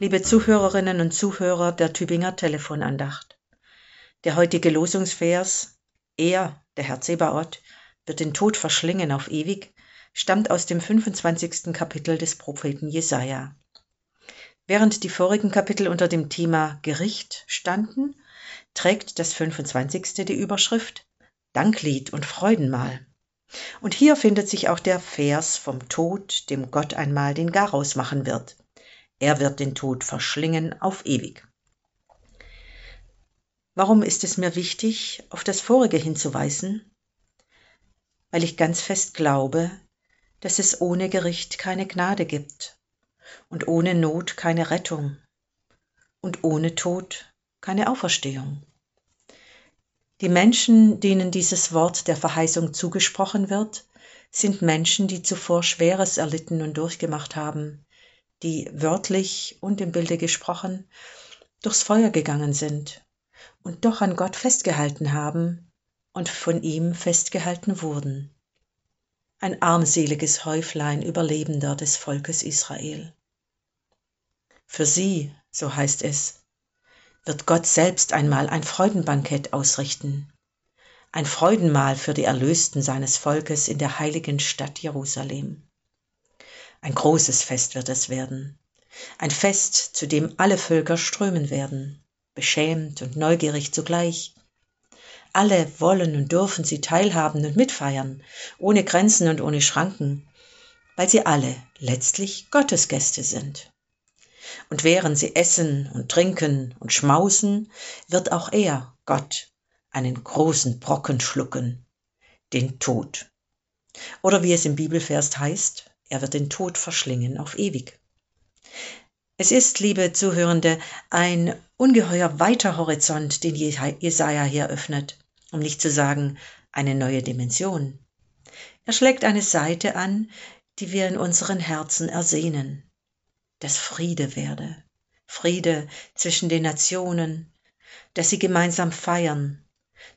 liebe Zuhörerinnen und Zuhörer der Tübinger Telefonandacht. Der heutige Losungsvers, er, der Herr Zebaoth, wird den Tod verschlingen auf ewig, stammt aus dem 25. Kapitel des Propheten Jesaja. Während die vorigen Kapitel unter dem Thema Gericht standen, trägt das 25. die Überschrift Danklied und Freudenmahl. Und hier findet sich auch der Vers vom Tod, dem Gott einmal den Garaus machen wird. Er wird den Tod verschlingen auf ewig. Warum ist es mir wichtig, auf das Vorige hinzuweisen? Weil ich ganz fest glaube, dass es ohne Gericht keine Gnade gibt und ohne Not keine Rettung und ohne Tod keine Auferstehung. Die Menschen, denen dieses Wort der Verheißung zugesprochen wird, sind Menschen, die zuvor Schweres erlitten und durchgemacht haben, die wörtlich und im Bilde gesprochen durchs Feuer gegangen sind und doch an Gott festgehalten haben und von ihm festgehalten wurden. Ein armseliges Häuflein Überlebender des Volkes Israel. Für sie, so heißt es, wird Gott selbst einmal ein Freudenbankett ausrichten, ein Freudenmahl für die Erlösten seines Volkes in der heiligen Stadt Jerusalem. Ein großes Fest wird es werden, ein Fest, zu dem alle Völker strömen werden, beschämt und neugierig zugleich. Alle wollen und dürfen sie teilhaben und mitfeiern, ohne Grenzen und ohne Schranken, weil sie alle letztlich Gottesgäste sind. Und während sie essen und trinken und schmausen, wird auch er, Gott, einen großen Brocken schlucken, den Tod. Oder wie es im Bibelvers heißt, er wird den Tod verschlingen auf ewig. Es ist, liebe Zuhörende, ein ungeheuer weiter Horizont, den Jesaja hier öffnet, um nicht zu sagen eine neue Dimension. Er schlägt eine Seite an, die wir in unseren Herzen ersehnen. Dass Friede werde, Friede zwischen den Nationen, dass sie gemeinsam feiern,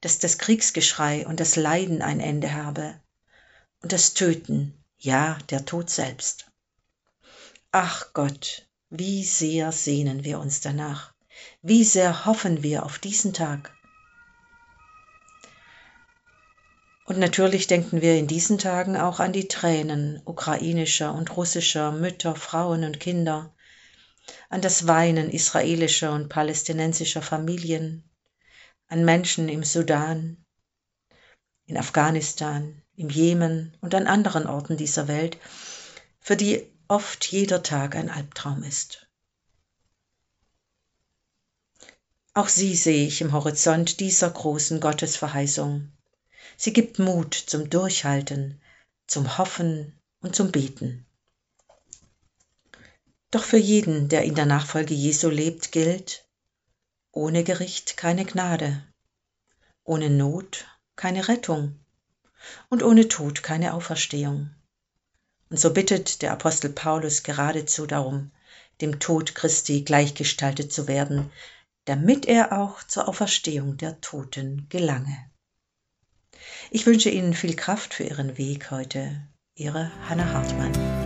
dass das Kriegsgeschrei und das Leiden ein Ende habe. Und das Töten, ja, der Tod selbst. Ach Gott, wie sehr sehnen wir uns danach, wie sehr hoffen wir auf diesen Tag. Und natürlich denken wir in diesen Tagen auch an die Tränen ukrainischer und russischer Mütter, Frauen und Kinder, an das Weinen israelischer und palästinensischer Familien, an Menschen im Sudan, in Afghanistan, im Jemen und an anderen Orten dieser Welt, für die oft jeder Tag ein Albtraum ist. Auch sie sehe ich im Horizont dieser großen Gottesverheißung Sie gibt Mut zum Durchhalten, zum Hoffen und zum Beten. Doch für jeden, der in der Nachfolge Jesu lebt, gilt, ohne Gericht keine Gnade, ohne Not keine Rettung und ohne Tod keine Auferstehung. Und so bittet der Apostel Paulus geradezu darum, dem Tod Christi gleichgestaltet zu werden, damit er auch zur Auferstehung der Toten gelange. Ich wünsche Ihnen viel Kraft für Ihren Weg heute. Ihre Hanna Hartmann.